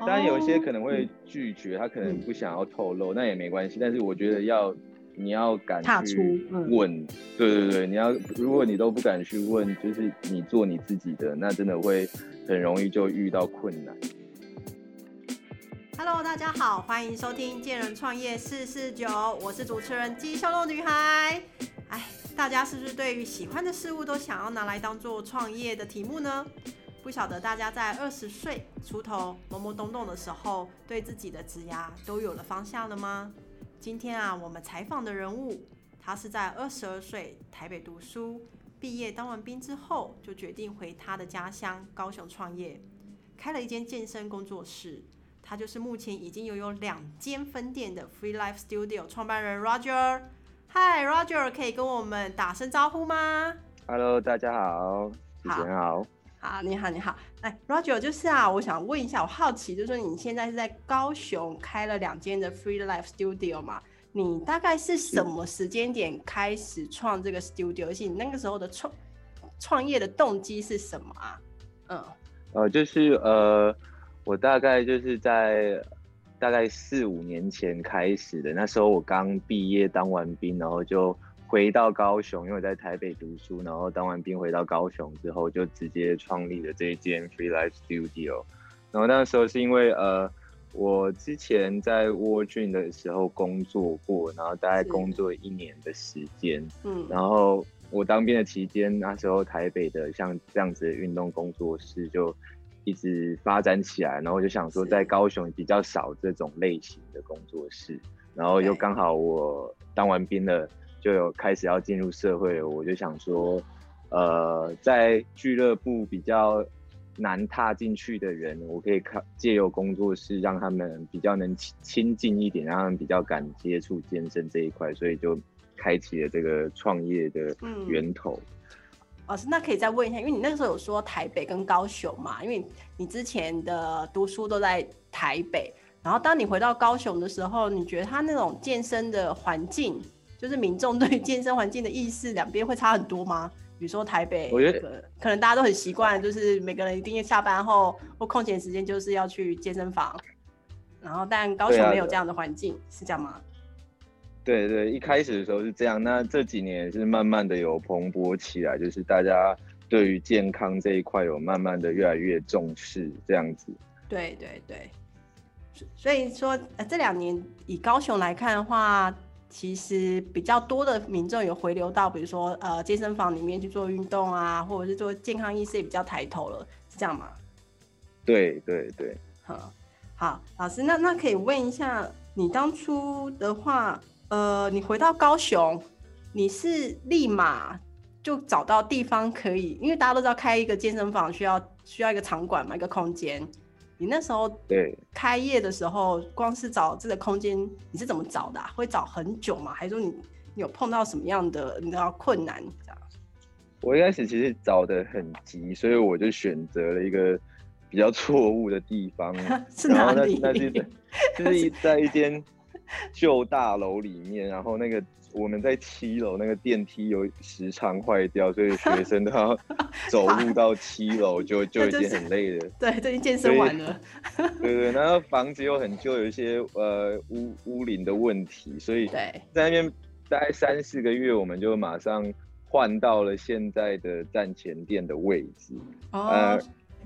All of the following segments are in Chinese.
当然有一些可能会拒绝，他可能不想要透露，那也没关系。但是我觉得要你要敢去问，对对对，你要如果你都不敢去问，就是你做你自己的，那真的会很容易就遇到困难。Hello，大家好，欢迎收听《见人创业四四九》，我是主持人鸡胸肉女孩。哎，大家是不是对于喜欢的事物都想要拿来当做创业的题目呢？不晓得大家在二十岁出头懵懵懂懂的时候，对自己的职涯都有了方向了吗？今天啊，我们采访的人物，他是在二十二岁台北读书，毕业当完兵之后，就决定回他的家乡高雄创业，开了一间健身工作室。他就是目前已经拥有两间分店的 Free Life Studio 创办人 Roger。嗨，Roger，可以跟我们打声招呼吗？Hello，大家好，主持人好。好，你好，你好，哎，Roger，就是啊，我想问一下，我好奇，就是说你现在是在高雄开了两间的 Free Life Studio 嘛？你大概是什么时间点开始创这个 studio？而且你那个时候的创创业的动机是什么啊？嗯，呃，就是呃，我大概就是在大概四五年前开始的，那时候我刚毕业当完兵，然后就。回到高雄，因为我在台北读书，然后当完兵回到高雄之后，就直接创立了这一间 Free Life Studio。然后那时候是因为呃，我之前在 w 郡的时候工作过，然后大概工作一年的时间。嗯。然后我当兵的期间，那时候台北的像这样子的运动工作室就一直发展起来，然后我就想说，在高雄比较少这种类型的工作室，然后又刚好我当完兵了。就有开始要进入社会了，我就想说，呃，在俱乐部比较难踏进去的人，我可以靠借由工作室让他们比较能亲亲近一点，让他们比较敢接触健身这一块，所以就开启了这个创业的源头。老师，那可以再问一下，因为你那个时候有说台北跟高雄嘛，因为你之前的读书都在台北，然后当你回到高雄的时候，你觉得他那种健身的环境？就是民众对健身环境的意识，两边会差很多吗？比如说台北，我觉得可能大家都很习惯，就是每个人一定要下班后或空闲时间就是要去健身房，然后但高雄没有这样的环境，是这样吗？对对，一开始的时候是这样，那这几年是慢慢的有蓬勃起来，就是大家对于健康这一块有慢慢的越来越重视，这样子。对对对，所以说呃这两年以高雄来看的话。其实比较多的民众有回流到，比如说呃健身房里面去做运动啊，或者是做健康意识也比较抬头了，是这样吗？对对对。好，好，老师，那那可以问一下，你当初的话，呃，你回到高雄，你是立马就找到地方可以，因为大家都知道开一个健身房需要需要一个场馆嘛，一个空间。你那时候对开业的时候，光是找这个空间，你是怎么找的？会找很久吗？还是说你你有碰到什么样的你知道困难？这样？我一开始其实找的很急，所以我就选择了一个比较错误的地方。是哪里？那是就是在一间 旧大楼里面，然后那个。我们在七楼，那个电梯有时常坏掉，所以学生都要 走路到七楼，就就已经很累了。对，都已经健身完了。对对，然后房子又很旧，有一些呃屋屋龄的问题，所以在那边待三四个月，我们就马上换到了现在的站前店的位置。哦，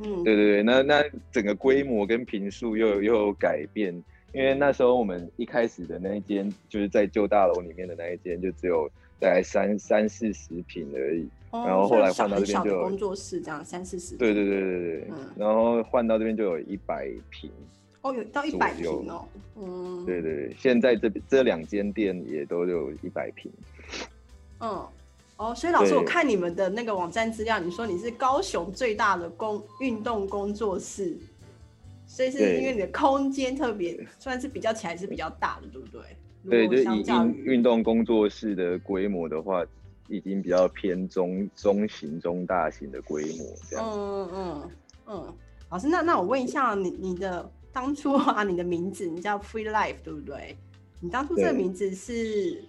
嗯，对对对，那那整个规模跟平数又又有改变。因为那时候我们一开始的那一间就是在旧大楼里面的那一间，就只有大概三三四十平而已。然后后来换到这边就有工作室，这样三四十。对对对对对。嗯。然后换到这边就有一百平。哦，有到一百平哦。嗯。对对对，现在这这两间店也都有一百平。嗯。哦，所以老师，我看你们的那个网站资料，你说你是高雄最大的工运动工作室。所以是因为你的空间特别，算是比较起来是比较大的，对不对？对，就以运动工作室的规模的话，已经比较偏中中型、中大型的规模这样。嗯嗯嗯。老师，那那我问一下，你你的当初啊，你的名字你叫 Free Life 对不对？你当初这个名字是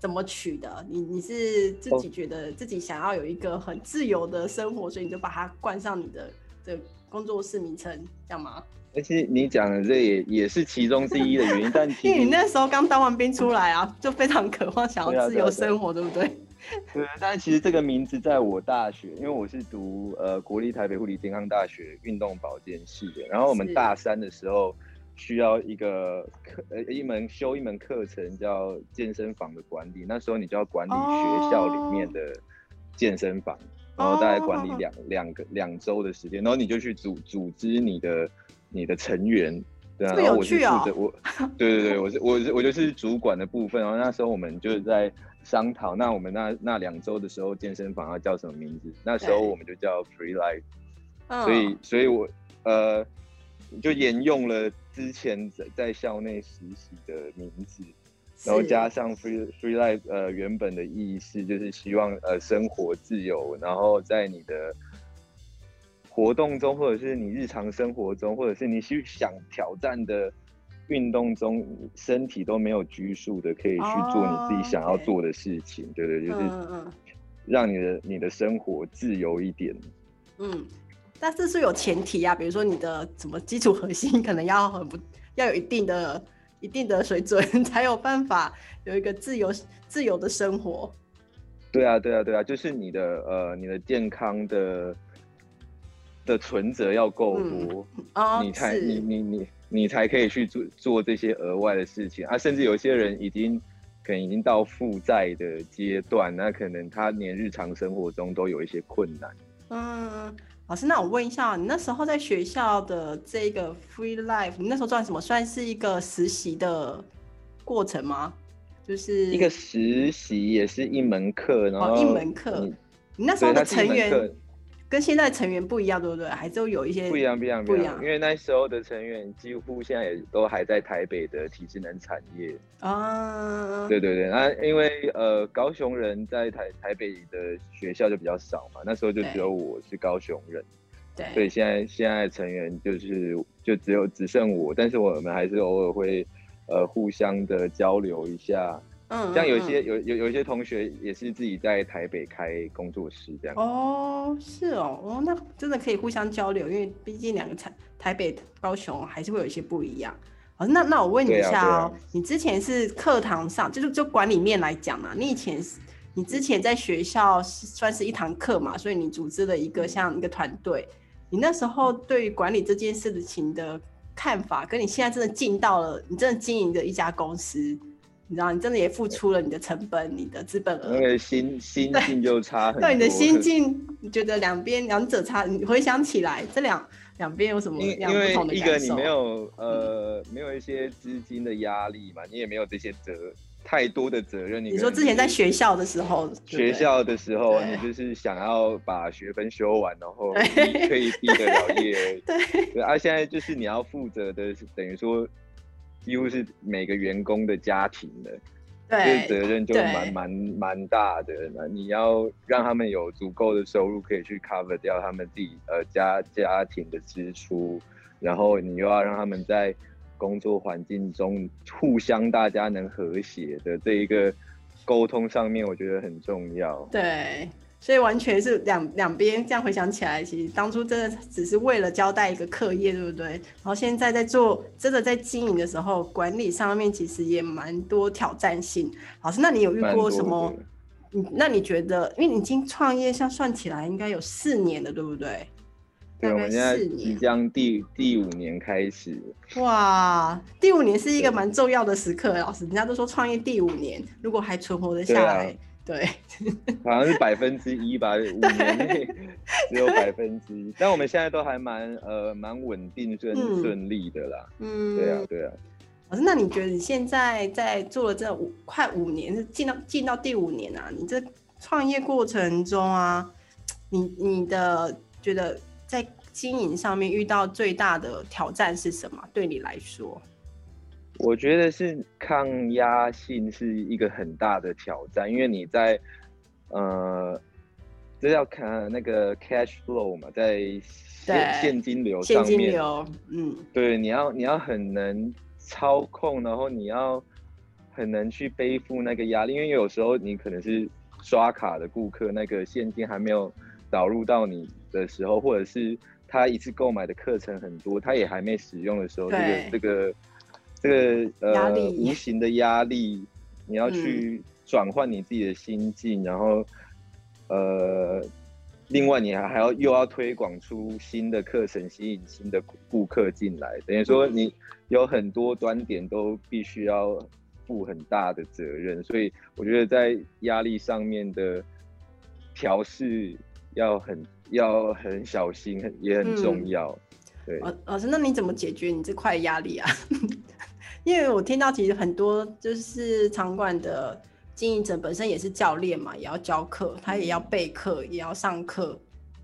怎么取的？你你是自己觉得自己想要有一个很自由的生活，所以你就把它冠上你的的工作室名称，这样吗？而且你讲的这也也是其中之一的原因，但 因为你那时候刚当完兵出来啊，就非常渴望想要自由生活，对不对？对，但其实这个名字在我大学，因为我是读呃国立台北护理健康大学运动保健系的，然后我们大三的时候需要一个课呃一门修一门课程叫健身房的管理，那时候你就要管理学校里面的健身房，然后大概管理两两个两周的时间，然后你就去组组织你的你的成员，对啊，然后我是负责我，对对对，我是我是我就是主管的部分，然后那时候我们就是在。商讨，那我们那那两周的时候，健身房要叫什么名字？那时候我们就叫 Free Life，所以，所以我呃，就沿用了之前在在校内实习的名字，然后加上 Free Free Life，呃，原本的意义是就是希望呃生活自由，然后在你的活动中，或者是你日常生活中，或者是你去想挑战的。运动中，身体都没有拘束的，可以去做你自己想要做的事情，对对，就是让你的你的生活自由一点。嗯，但是是有前提啊，比如说你的什么基础核心可能要很不要有一定的一定的水准，才有办法有一个自由自由的生活。对啊，对啊，对啊，就是你的呃，你的健康的的存折要够多，你才你你你。你才可以去做做这些额外的事情啊，甚至有些人已经可能已经到负债的阶段，那可能他连日常生活中都有一些困难。嗯，老师，那我问一下，你那时候在学校的这个 free life，你那时候做什么？算是一个实习的过程吗？就是一个实习，也是一门课，然后一门课。你那时候的成员。跟现在成员不一样，对不对？还是有一些不一样，不一样，不一样。因为那时候的成员几乎现在也都还在台北的体智能产业啊。对对对，那因为呃高雄人在台台北的学校就比较少嘛，那时候就只有我是高雄人，对，所以现在现在成员就是就只有只剩我，但是我们还是偶尔会呃互相的交流一下。嗯，像有些有有有一些同学也是自己在台北开工作室这样。哦，是哦，哦，那真的可以互相交流，因为毕竟两个台台北、高雄还是会有一些不一样。好，那那我问你一下哦，你之前是课堂上，就是就管理面来讲嘛，你以前是，你之前在学校算是一堂课嘛，所以你组织了一个像一个团队，你那时候对于管理这件事情的看法，跟你现在真的进到了，你真的经营的一家公司。你知道，你真的也付出了你的成本、你的资本额，那个心心境就差很多。对你的心境，你觉得两边两者差？你回想起来，这两两边有什么样不同的感受？一个你没有呃，没有一些资金的压力嘛，你也没有这些责太多的责任。你说之前在学校的时候，学校的时候，你就是想要把学分修完，然后可以毕得了业。对对，啊现在就是你要负责的，等于说。几乎是每个员工的家庭的，对，责任就蛮蛮蛮大的。那你要让他们有足够的收入，可以去 cover 掉他们自己呃家家庭的支出，然后你又要让他们在工作环境中互相大家能和谐的这一个沟通上面，我觉得很重要。对。所以完全是两两边这样回想起来，其实当初真的只是为了交代一个课业，对不对？然后现在在做真的在经营的时候，管理上面其实也蛮多挑战性。老师，那你有遇过什么？你那你觉得，因为你已经创业，像算起来应该有四年了，对不对？对，我们现在即将第第五年开始。哇，第五年是一个蛮重要的时刻，老师，人家都说创业第五年，如果还存活得下来。对，好像是百分之一吧，五年内只有百分之一，但我们现在都还蛮呃蛮稳定顺顺利的啦。嗯，对啊，对啊。老师，那你觉得你现在在做了这五快五年，是进到进到第五年啊？你这创业过程中啊，你你的觉得在经营上面遇到最大的挑战是什么？对你来说？我觉得是抗压性是一个很大的挑战，因为你在呃，这要看那个 cash flow 嘛，在现现金流上面，现金流，嗯，对，你要你要很能操控，然后你要很能去背负那个压力，因为有时候你可能是刷卡的顾客，那个现金还没有导入到你的时候，或者是他一次购买的课程很多，他也还没使用的时候，这个对。这个这个呃无形的压力，你要去转换你自己的心境，然后呃，另外你还还要又要推广出新的课程，吸引新的顾顾客进来，等于说你有很多端点都必须要负很大的责任，所以我觉得在压力上面的调试要很要很小心，很也很重要。对，老老师，那你怎么解决你这块压力啊？因为我听到其实很多就是场馆的经营者本身也是教练嘛，也要教课，他也要备课，也要上课，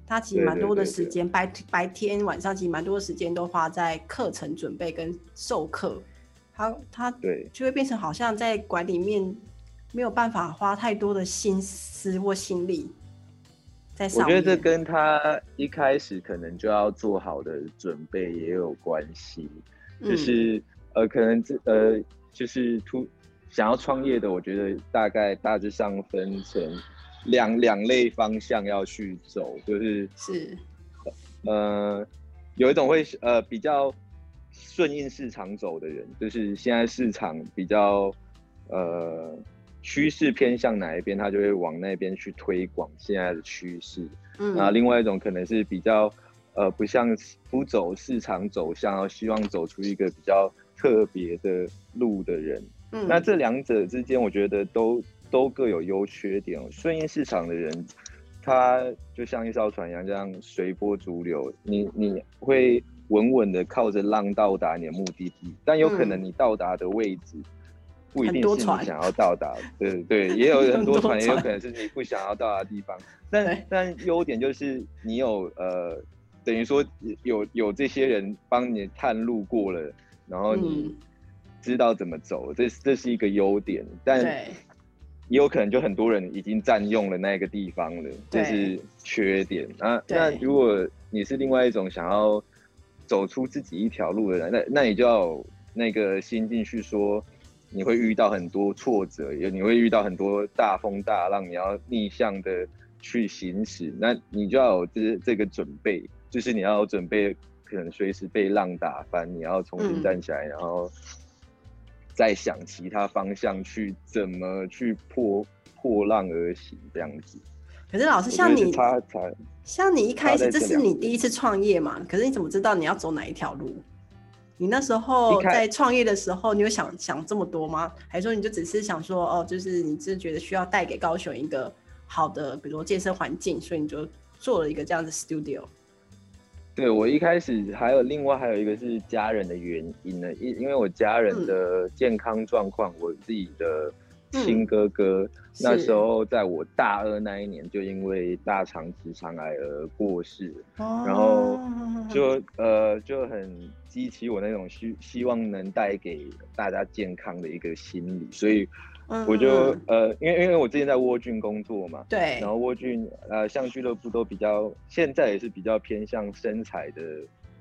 他其实对蛮多的对对对。时间，白白天晚上其实蛮多的时间都花在课程准备跟授课，他他对。就会变成好像在馆里面没有办法花太多的心思或心力在我上我。觉得这跟他一开始可能就要做好的准备也有关系。就嗯。是、呃，可能这呃，就是突想要创业的，我觉得大概大致上分成两两类方向要去走，就是是呃，有一种会呃比较顺应市场走的人，就是现在市场比较呃趋势偏向哪一边，他就会往那边去推广现在的趋势。嗯那另外一种可能是比较呃不像不走市场走向，希望走出一个比较特别的路的人。嗯那这两者之间，我觉得都都各有优缺点哦。顺应市场的人，他就像一艘船一样，这样随波逐流，你你会稳稳的靠着浪到达你的目的地，但有可能嗯你到达的位置。不一定是你想要到达的，对对，也有很多船，也有可能是你不想要到达的地方。但但优点就是你有呃，等于说有有这些人帮你探路过了，然后你嗯。知道怎么走，这这是一个优点。但也有可能就很多人已经占用了那个地方了，这是缺点。那那如果你是另外一种想要走出自己一条路的人，那那你就要有那个心进去说，你会遇到很多挫折，也你会遇到很多大风大浪，你要逆向的去行驶，那你就要有这这个准备，就是你要有准备，可能随时被浪打翻，你要重新嗯站起来，然后再想其他方向去怎么去破破浪而行，这样子。可是老师，像你像你一开始这是你第一次创业嘛？可是你怎么知道你要走哪一条路？你那时候在创业的时候，你有想想这么多吗？还是说你就只是想说，哦，就是你是觉得需要带给高雄一个好的，比如说健身环境，所以你就做了一个这样的 studio？对我一开始还有另外还有一个是家人的原因呢，因因为我家人嗯。的健康状况，我自己的嗯。亲哥哥、那时候在我大二那一年就因为大肠直肠癌而过世，然后哦就呃就很激起我那种希希望能带给大家健康的一个心理，所以我就嗯呃因为因为我之前在沃郡工作嘛，对然后沃郡呃，像俱乐部都比较，现在也是比较偏向身材的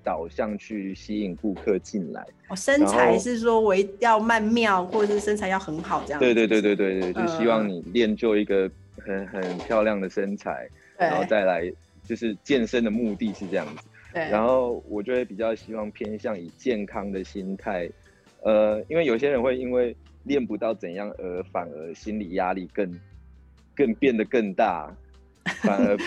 导向去吸引顾客进来。哦，身材是说我要曼妙，或者是身材要很好这样子。对对对对对对，就希望嗯你练就一个很很漂亮的身材，然后再来就是健身的目的是这样子。对，然后我就会比较希望偏向以健康的心态，呃，因为有些人会因为练不到怎样而反而心理压力更更变得更大，反而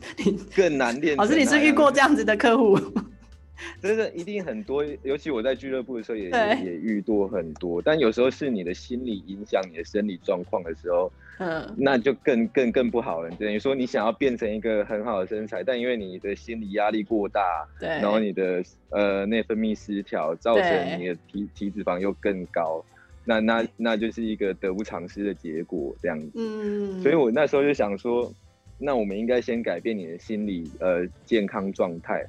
更难练。老师，你是遇过这样子的客户？真的一定很多，尤其我在俱乐部的时候也也遇多很多，但有时候是你的心理影响你的生理状况的时候，嗯，那就更更更不好了。等于说你想要变成一个很好的身材，但因为你的心理压力过大，对，然后你的呃内分泌失调，造成你的体体脂肪又更高，那那那就是一个得不偿失的结果，这样子。嗯，所以我那时候就想说，那我们应该先改变你的心理呃健康状态。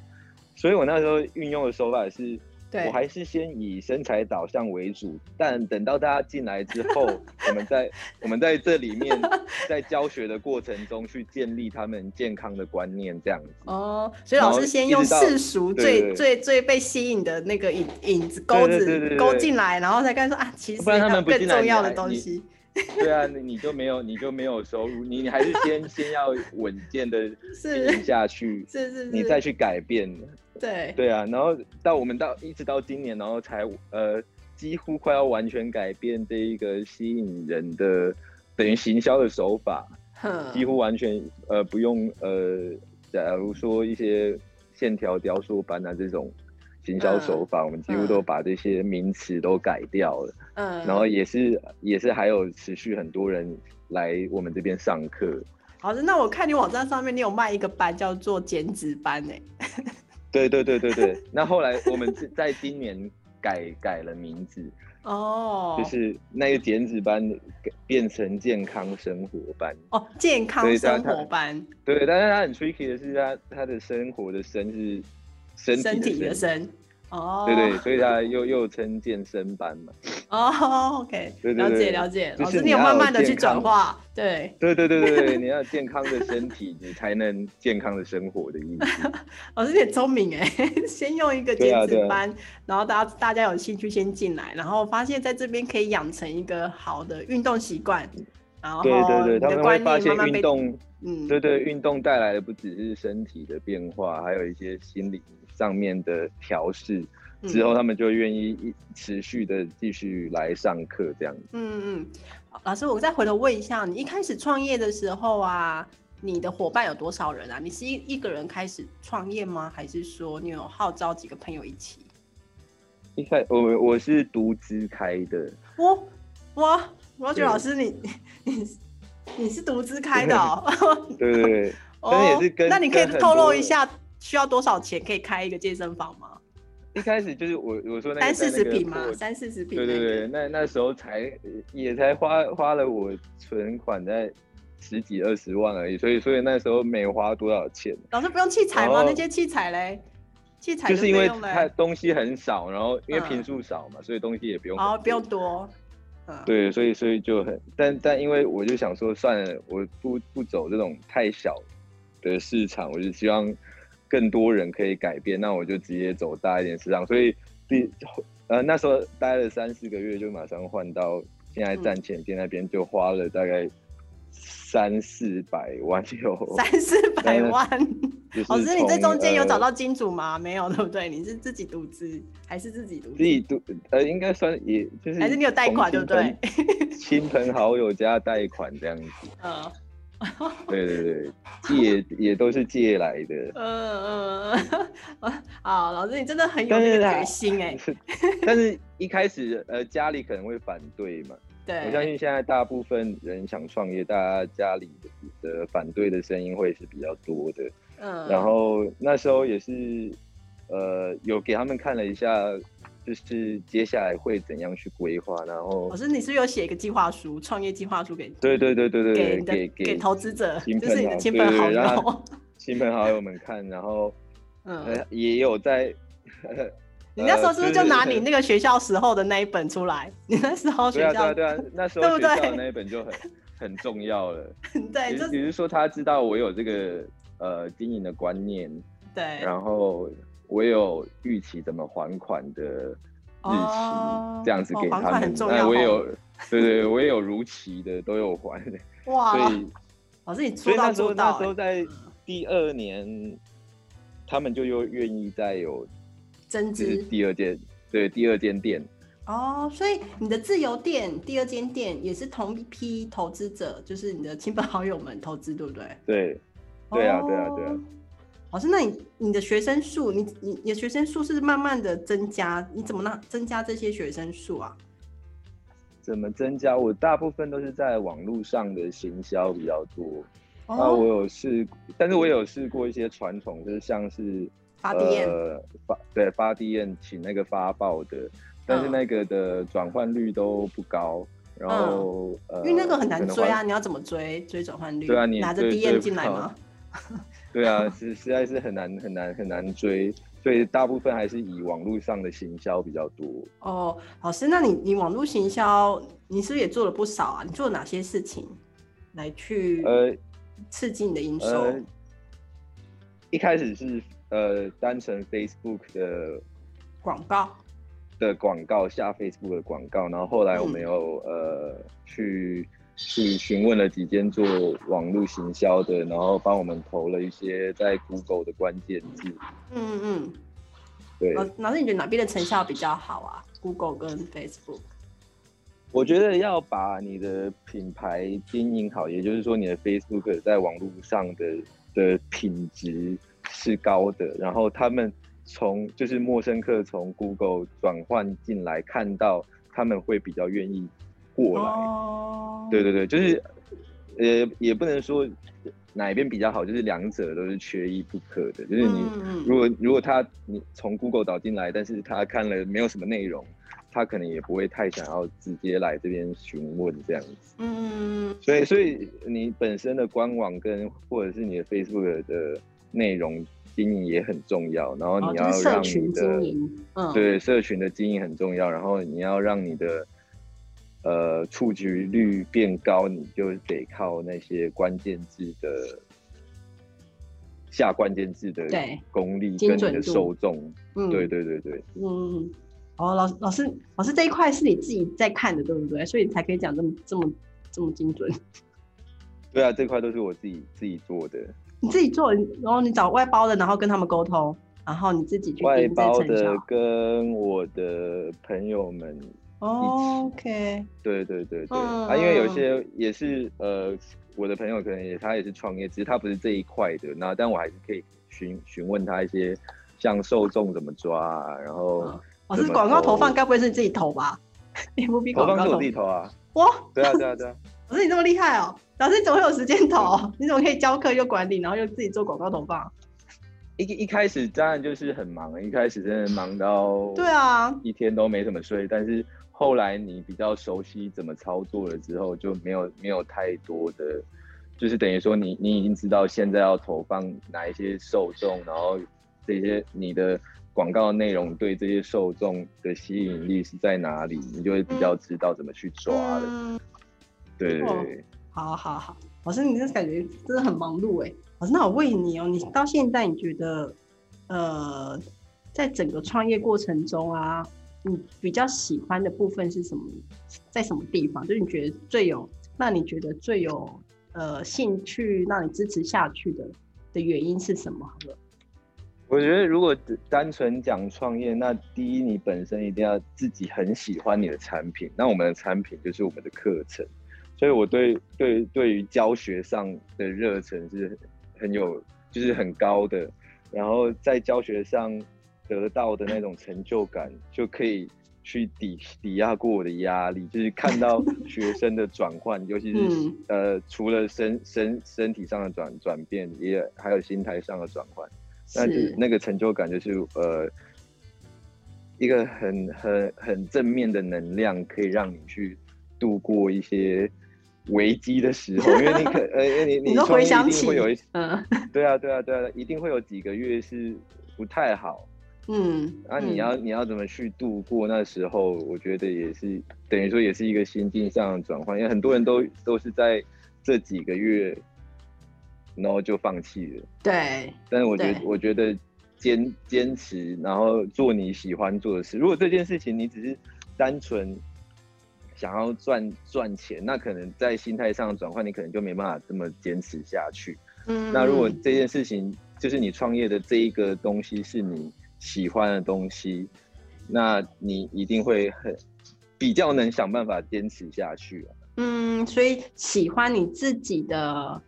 所以我那时候运用的手法是，对我还是先以身材导向为主，但等到大家进来之后，我们在我们在这里面 在教学的过程中去建立他们健康的观念，这样子。哦，所以老师先用世俗对最对最最被吸引的那个影影子钩子勾进来，然后再跟他说啊，其实不然他们更重要的东西。对啊，你你就没有你就没有收入，你你还是先先要稳健的 是经营下去，是是是，你再去改变。对对啊，然后到我们到一直到今年，然后才呃几乎快要完全改变这一个吸引人的等于行销的手法，哼几乎完全呃不用呃，假如说一些线条雕塑班啊这种行销手法，我们几乎都把这些名词都改掉了。嗯，然后也是也是还有持续很多人来我们这边上课。好的，那我看你网站上面你有卖一个班叫做减脂班哎，对对对对对，那后来我们是在今年改改了名字，哦，就是那个减脂班改变成健康生活班。哦健康生活班，对，但是它很 tricky 的是他他的生活的生是身体的身，哦，对对，所以他又又称健身班嘛。哦，OK，对对了解了解，老师你有慢慢的去转化，对，对对对对对，你要健康的身体，你才能健康的生活的意思。老师你很聪明哎，先用一个减对啊啊脂班，然后大家大家有兴趣先进来，然后发现在这边可以养成一个好的运动习惯，然后对对对，他们会发现运动，嗯，对对，运动带来的不只是身体的变化，还有一些心理上面的调试。之后，嗯他们就愿意一持续的继续来上课，这样子。嗯嗯，好老师，我再回头问一下，你一开始创业的时候啊，你的伙伴有多少人啊？你是一一个人开始创业吗？还是说你有号召几个朋友一起？一开我我是独资开的，我我，罗觉对老师你你你是独资开的哦？对对对，但是也是跟那你可以透露一下需要多少钱可以开一个健身房吗？一开始就是我我说那个三四十平吗？破三四十平、对对对，，那那时候才也才花花了我存款在十几二十万而已，所以所以那时候没花多少钱，老师不用器材吗？那些器材嘞？器材就是因为它东西很少，然后因为嗯平数少嘛，所以东西也不用很哦不用多多，嗯，对，所以所以就很，但但因为我就想说，算了，我不不走这种太小的市场，我就希望更多人可以改变，那我就直接走大一点市场。所以第呃那时候待了三四个月，就马上换到现在站前店那边，就花了大概三四百万有。三四百万。老师，你这中间有呃找到金主吗？没有，对不对？你是自己独资还是自己独资？自己独呃，应该算也就是还是你有贷款，对不对？亲朋？亲朋好友加贷款这样子。嗯 对对对，借也都是借来的。嗯 嗯嗯，好，老师你真的很有决心哎。但是一开始呃家里可能会反对嘛，对，我相信现在大部分人想创业，大家家里的反对的声音会是比较多的。嗯，然后那时候也是呃有给他们看了一下，就是接下来会怎样去规划，然后老师你是不是有写一个计划书，创业计划书给对对对对对对，给给给投资者，就是你的亲朋好友。亲朋好友们看，然后 嗯，呃也有在。你那时候是不是就拿你呃那个学校时候的那一本出来？你那时候学校啊对啊对啊，那时对不对候学校那一本就很很重要了。对，就比比如说他知道我有这个呃经营的观念，对，然后我有预期怎么还款的日期，哦这样子给他们。很重要我也有，对对，我也有如期的都有还，哇所，以老师你所说到以那时候那做到欸，时候在第二年，他们就又愿意再有增就是资第二间对第二间店。哦，所以你的自由店第二间店也是同一批投资者，就是你的亲朋好友们投资，对不对？对，对啊对啊对啊哦。老师，那你你的学生数，你你你的学生数是慢慢的增加，你怎么让增加这些学生数啊？怎么增加？我大部分都是在网络上的行销比较多。哦、那，我有试，但是我有试过一些传统，就是像是发 DM 呃发对发 DM 请那个发报的，但是嗯那个的转换率都不高，然后、呃，因为那个很难追啊，你要怎么追追转换率？对啊你拿着追 DM 追不到进来吗？对啊，实实在是很难很难很难追，所以大部分还是以网络上的行销比较多。哦，老师，那你你网络行销，你是不是也做了不少啊？你做了哪些事情来去呃刺激你的营收？呃，一开始是呃单纯 Facebook 的广告，的广告下 Facebook 的广告，然后后来我们嗯有、呃去去询问了几间做网络行销的，然后帮我们投了一些在 Google 的关键字。嗯嗯嗯。对，老老师，你觉得哪边的成效比较好啊？Google 跟 Facebook？我觉得要把你的品牌经营好，也就是说你的 Facebook 在网络上的的品质是高的，然后他们从就是陌生客从 Google 转换进来，看到他们会比较愿意过来。哦，对对对，就是呃也不能说哪一边比较好，就是两者都是缺一不可的。就是你如果如果他你从 Google 导进来，但是他看了没有什么内容，他可能也不会太想要直接来这边询问这样子。嗯所以所以你本身的官网跟或者是你的 Facebook 的内容经营也很重要，然后哦，你要就是社让你群经的、营，嗯，对社群的经营很重要，然后你要让你的呃触及率变高，你就得靠那些关键字的下关键字的对功力跟你的受众。嗯，对对对对，嗯，哦，老老师老师这一块是你自己在看的，对不对？所以你才可以讲这么这么这么精准。对啊，这块都是我自己自己做的，你自己做，然后你找外包的，然后跟他们沟通，然后你自己去外包的。跟我的朋友们哦 OK，对对对对、嗯啊，因为有些也是呃，我的朋友可能也他也是创业，只是他不是这一块的，那但我还是可以询询问他一些像受众怎么抓啊，然后嗯老师广告投投放该不会是你自己投吧？FB 广告投投放是我自己投啊，哇，对啊对啊对啊，老师你这么厉害哦！老师你怎么会有时间投？你怎么可以教课又管理，然后又自己做广告投放？一一开始当然就是很忙，一开始真的忙到对啊，一天都没怎么睡，但是后来你比较熟悉怎么操作了之后，就没有没有太多的，就是等于说你你已经知道现在要投放哪一些受众，然后这些你的广告内容对这些受众的吸引力是在哪里，你就会比较知道怎么去抓了。嗯，对对哦对，好好好，老师你这感觉真的很忙碌哎。老师，那我问你哦，你到现在你觉得，呃，在整个创业过程中啊，你比较喜欢的部分是什么？在什么地方？就是你觉得最有，让你觉得最有呃兴趣，让你支持下去的的原因是什么？好了，我觉得如果单纯讲创业，那第一你本身一定要自己很喜欢你的产品，那我们的产品就是我们的课程，所以我对对对于教学上的热忱是很有，就是很高的，然后在教学上得到的那种成就感，就可以去抵抵押过我的压力，就是看到学生的转换，尤其是、嗯呃除了身身身体上的转转变，也还有心态上的转换。那就是那个成就感就是呃一个很很很正面的能量，可以让你去度过一些危机的时候，因为你可呃因为你你都创业一回想起定会有一嗯对啊对啊对啊，一定会有几个月是不太好。嗯，那、你嗯要你要怎么去度过那时候？我觉得也是等于说也是一个心境上的转换，因为很多人都都是在这几个月，然后就放弃了。对，但是我觉得，我觉得坚坚持，然后做你喜欢做的事。如果这件事情你只是单纯想要赚赚钱，那可能在心态上的转换，你可能就没办法这么坚持下去。嗯那如果这件事情就是你创业的这一个东西是你喜欢的东西，那你一定会很比较能想办法坚持下去、啊、嗯，所以喜欢你自己的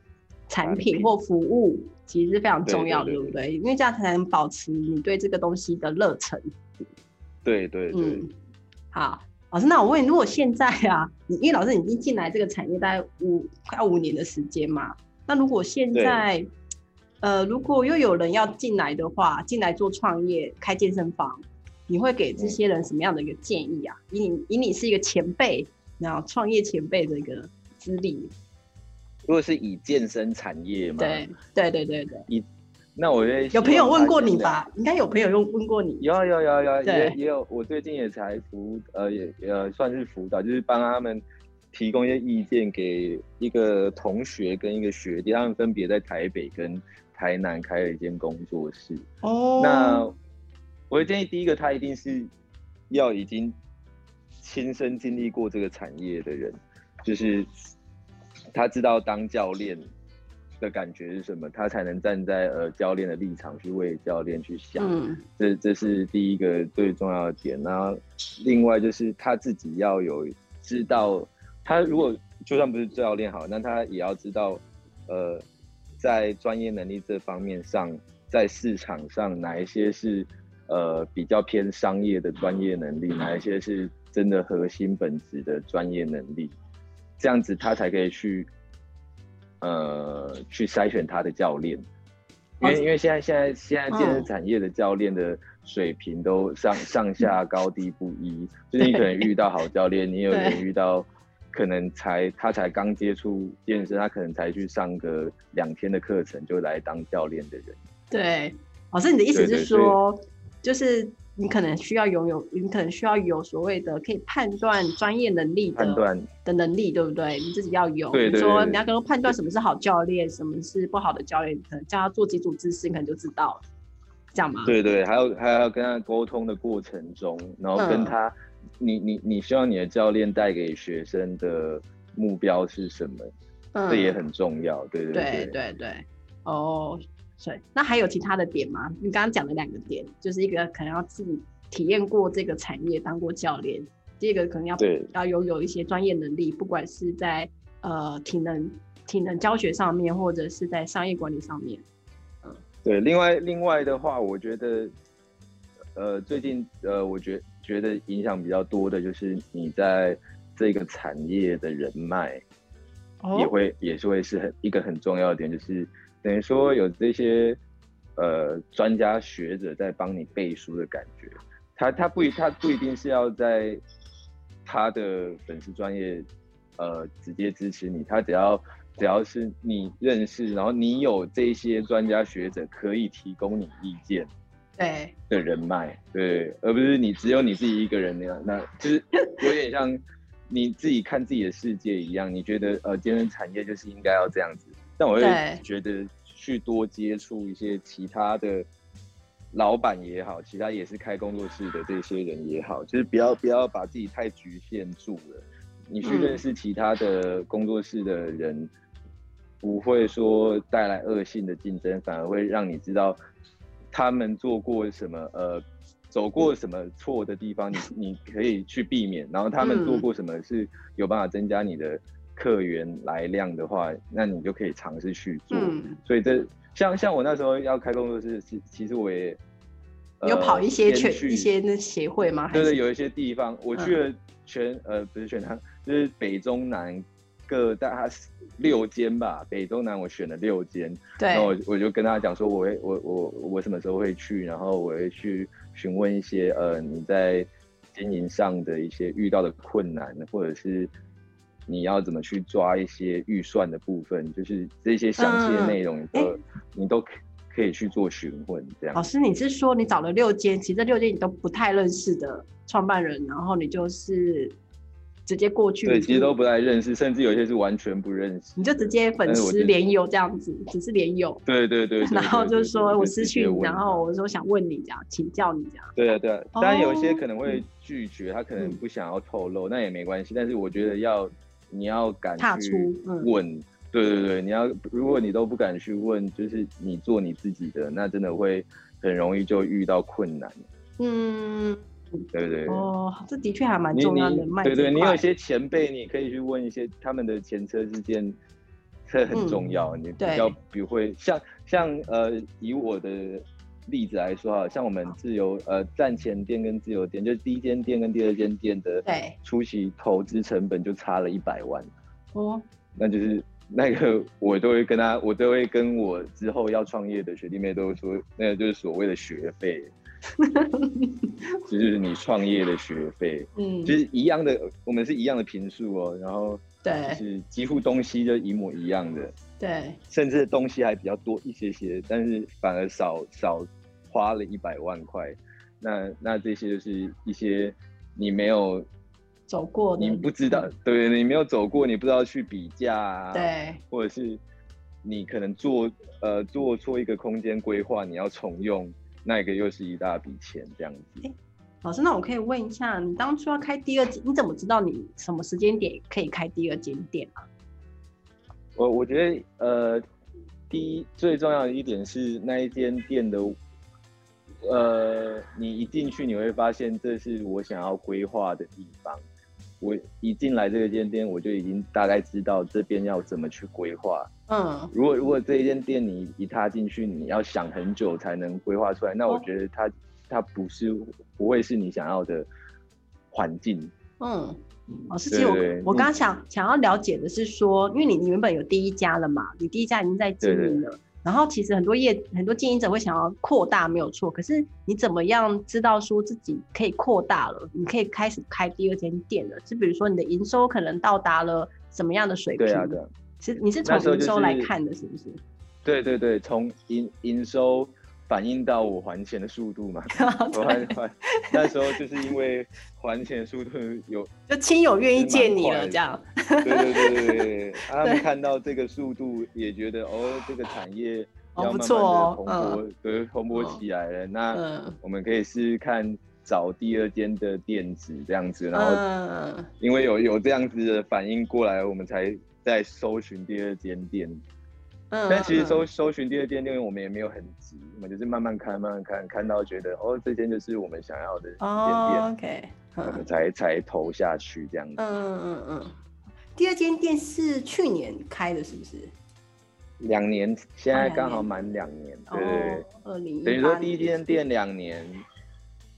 产产品。品或服务，其实是非常重要的，对不对？因为这样才能保持你对这个东西的热忱。对对对，嗯，好，老师，那我问你，如果现在啊，你因为老师已经进来这个产业大概五快五年的时间嘛，那如果现在，呃，如果又有人要进来的话，进来做创业开健身房，你会给这些人什么样的一个建议啊？以你以你是一个前辈，然后创业前辈的一个资历，如果是以健身产业嘛，对对对对对，以那我会有朋友问过你吧？应该有朋友用问过你，有有有有对也也有，我最近也才辅呃也呃算是辅导，就是帮他们提供一些意见给一个同学跟一个学弟，他们分别在台北跟台南开了一间工作室。哦，那我会建议第一个，他一定是要已经亲身经历过这个产业的人，就是他知道当教练的感觉是什么，他才能站在呃教练的立场去为教练去想。嗯这这是第一个最重要的点。那另外就是他自己要有知道，他如果就算不是教练好，那他也要知道，呃，在专业能力这方面上，在市场上哪一些是呃比较偏商业的专业能力，哪一些是真的核心本质的专业能力，这样子他才可以去呃去筛选他的教练。因为因为现在现在现在健身产业的教练的水平都上上下高低不一，就是你可能遇到好教练，你有人遇到可能才他才刚接触健身，他可能才去上个两天的课程就来当教练的人。对，老师，你的意思是说，就是你可能需要拥有，你可能需要有所谓的可以判断专业能力的判断的能力，对不对？你自己要有，对对比如说你要跟他判断什么是好教练，什么是不好的教练，可能叫他做几组姿势，你可能就知道了，这样吗？对对，还有还要跟他沟通的过程中，然后跟嗯他，你你你希望你的教练带给学生的目标是什么？嗯，这也很重要。对对对对对，哦，对，那还有其他的点吗？你刚刚讲的两个点，就是一个可能要自己体验过这个产业，当过教练；第二个可能要要拥有一些专业能力，不管是在呃体能体能教学上面，或者是在商业管理上面。嗯对，另外另外的话，我觉得，呃，最近呃，我觉觉得影响比较多的就是你在这个产业的人脉，也哦，会也是会是很一个很重要的点，就是等于说有这些呃专家学者在帮你背书的感觉。他他不一他不一定是要在他的粉丝专业呃直接支持你，他只要只要是你认识，然后你有这些专家学者可以提供你意见对，的人脉，对，而不是你只有你自己一个人那样，那就是有点像你自己看自己的世界一样，你觉得呃健身产业就是应该要这样子，但我会对。觉得去多接触一些其他的老板也好，其他也是开工作室的这些人也好，就是不要不要把自己太局限住了，你去嗯。认识其他的工作室的人。不会说带来恶性的竞争，反而会让你知道他们做过什么，呃，走过什么错的地方，你你可以去避免。然后他们做过什么是有办法增加你的客源来量的话，那你就可以尝试去做。嗯，所以这像像我那时候要开工作室，其其实我也、你有跑一些全一些那协会吗？还对对，有一些地方我去了全、呃不是全台，就是北中南各大概六间吧，北中南我选了六间，然后我，我就跟他讲说我会我我我什么时候会去，然后我会去询问一些呃你在经营上的一些遇到的困难，或者是你要怎么去抓一些预算的部分，就是这些详细的内容你都、你都可可以去做询问这样。老。师，你是说你找了六间，其实这六间你都不太认识的创办人，然后你就是直接过去，对，其实都不太认识，甚至有些是完全不认识。你就直接粉丝连友这样子，只是连友，对对对 然后就是说我私讯，直接问然后我说想问你这样，请教你这样。对啊，对啊，当然有一些哦可能会拒绝，他可能嗯不想要透露，那也没关系。但是我觉得要你要敢去踏出嗯问，对对对，你要如果你都不敢去问，就是你做你自己的，那真的会很容易就遇到困难，嗯，对不对？哦，这的确还蛮重要的，对对，你有一一些前辈，你可以去问一些他们的前车之鉴，这很重要。你比对较不会像像呃，以我的例子来说哈，像我们自由呃站前店跟自由店，就是第一间店跟第二间店的对初期投资成本就差了一百万，哦，那就是那个我都会跟他，我都会跟我之后要创业的学弟妹都说，那个就是所谓的学费，就是你创业的学费。嗯，就是一样的，我们是一样的频数哦，然后就对是几乎东西就一模一样的，对，甚至东西还比较多一些些，但是反而少少花了一百万块。那那这些就是一些你没有，走过的，你不知道，对你没有走过，你不知道去比价啊，，对，或者是你可能做呃做错一个空间规划，你要重用，那个又是一大笔钱这样子。老师，那我可以问一下，你当初要开第二间，你怎么知道你什么时间点可以开第二间店啊？我我觉得呃，第一最重要的一点是那一间店的，呃，你一进去你会发现这是我想要规划的地方。我一进来这个间店，我就已经大概知道这边要怎么去规划。嗯，如果如果这一间店你一踏进去，你要想很久才能规划出来，那我觉得它它不是不会是你想要的环境。嗯，老师，其实我我刚刚想想要了解的是说，因为你你原本有第一家了嘛，你第一家已经在经营了。然后其实很多业很多经营者会想要扩大，没有错。可是你怎么样知道说自己可以扩大了？你可以开始开第二间店了。就比如说你的营收可能到达了什么样的水平？对啊，对。是你是从营收来看的，是不是？对对对，从营营收反映到我还钱的速度嘛。我还还那时候就是因为还钱速度有，就亲友愿意借你了这样。对对对对对，他们看到这个速度也觉得哦，这个产业要慢慢的蓬勃，对，蓬勃起来了。那我们可以试试看找第二间的店子这样子，然后因为有有这样子的反应过来，我们才。在搜寻第二间店，嗯，但其实搜搜寻第二间店，我们也没有很急，我们就是慢慢看，慢慢看，看到觉得哦，这间就是我们想要的店店，我们才才投下去这样子。嗯嗯嗯。第二间店是去年开的，是不是？两年，现在刚好满两年，对对。二零等于说第一间店两年，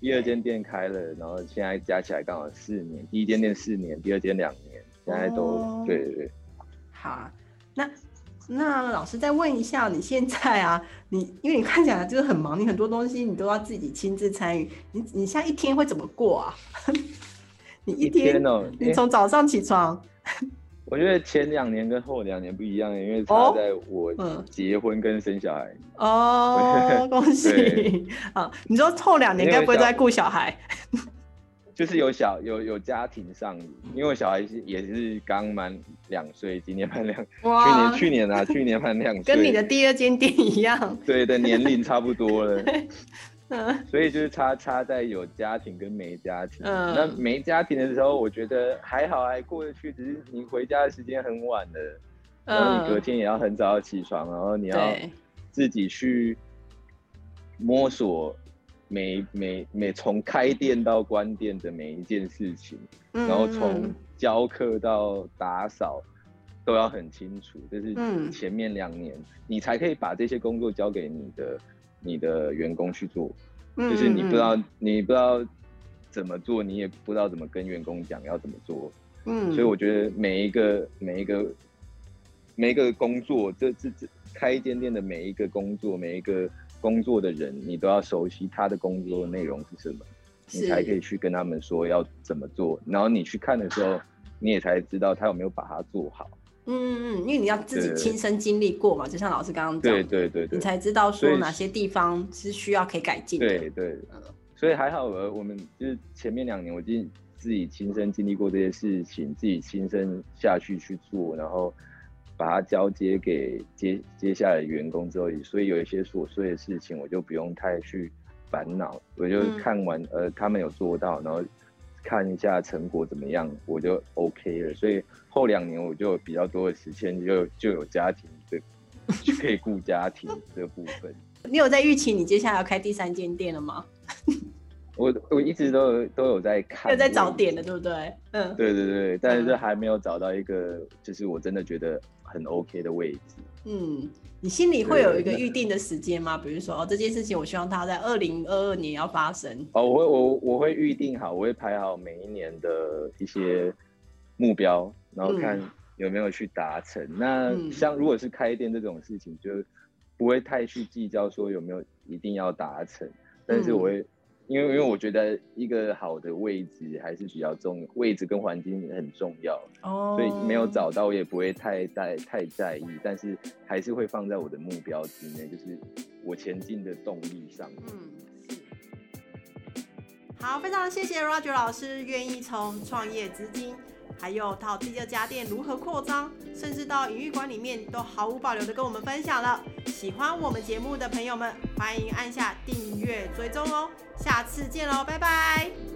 第二间店开了，然后现在加起来刚好四年。第一间店四年，第二间两年，现在都对对对。好，那那老师再问一下，你现在啊，你因为你看起来就是很忙，你很多东西你都要自己亲自参与，你你现在一天会怎么过啊？你一天哦，你从早上起床，我觉得前两年跟后两年不一样，因为差在我结婚跟生小孩哦，恭喜啊！你说后两年该不会在顾小孩？就是有小有有家庭上，因为我小孩是也是刚满两岁，今年满两，去年去年啊，去年满两岁，跟你的第二间店一样，对的年龄差不多了，嗯，所以就是差差在有家庭跟没家庭，嗯，那没家庭的时候，我觉得还好还过得去，只是你回家的时间很晚的，然后你隔天也要很早起床，然后你要自己去摸索。每每每从开店到关店的每一件事情，然后从教课到打扫，都要很清楚。就是前面两年，你才可以把这些工作交给你的你的员工去做。就是你不知道你不知道怎么做，你也不知道怎么跟员工讲要怎么做。嗯，所以我觉得每一个每一个每一个工作，这这这开一间店的每一个工作，每一个。工作的人，你都要熟悉他的工作内容是什么，你才可以去跟他们说要怎么做。然后你去看的时候，你也才知道他有没有把它做好。嗯嗯，因为你要自己亲身经历过嘛，就像老师刚刚讲，对对对，你才知道说哪些地方是需要可以改进的。对对，所以还好，我我们就是前面两年，我经自己亲身经历过这些事情，自己亲身下去去做，然后。把它交接给接接下来员工之后，所以有一些琐碎的事情，我就不用太去烦恼。我就看完，呃，他们有做到，然后看一下成果怎么样，我就 OK 了。所以后两年我就有比较多的时间，就就有家庭就可以顾家庭这部分。你有在预期你接下来要开第三间店了吗？我我一直都有都有在看，有在找点的，对不对？嗯，对对对，但是还没有找到一个，就是我真的觉得很 OK 的位置。嗯，你心里会有一个预定的时间吗？比如说，哦，这件事情我希望它在二零二二年要发生。哦，我会我我会预定好，我会排好每一年的一些目标，然后看有没有去达成。那像如果是开店这种事情，就不会太去计较说有没有一定要达成，但是我会。因为因为我觉得一个好的位置还是比较重要，位置跟环境很重要哦，所以没有找到我也不会太在太在意，但是还是会放在我的目标之内，就是我前进的动力上。嗯，好，非常谢谢 Roger 老师愿意从创业资金还有到第二家店如何扩张，甚至到营运馆里面都毫无保留的跟我们分享了。喜欢我们节目的朋友们，欢迎按下订阅追踪哦。下次见喽，拜拜。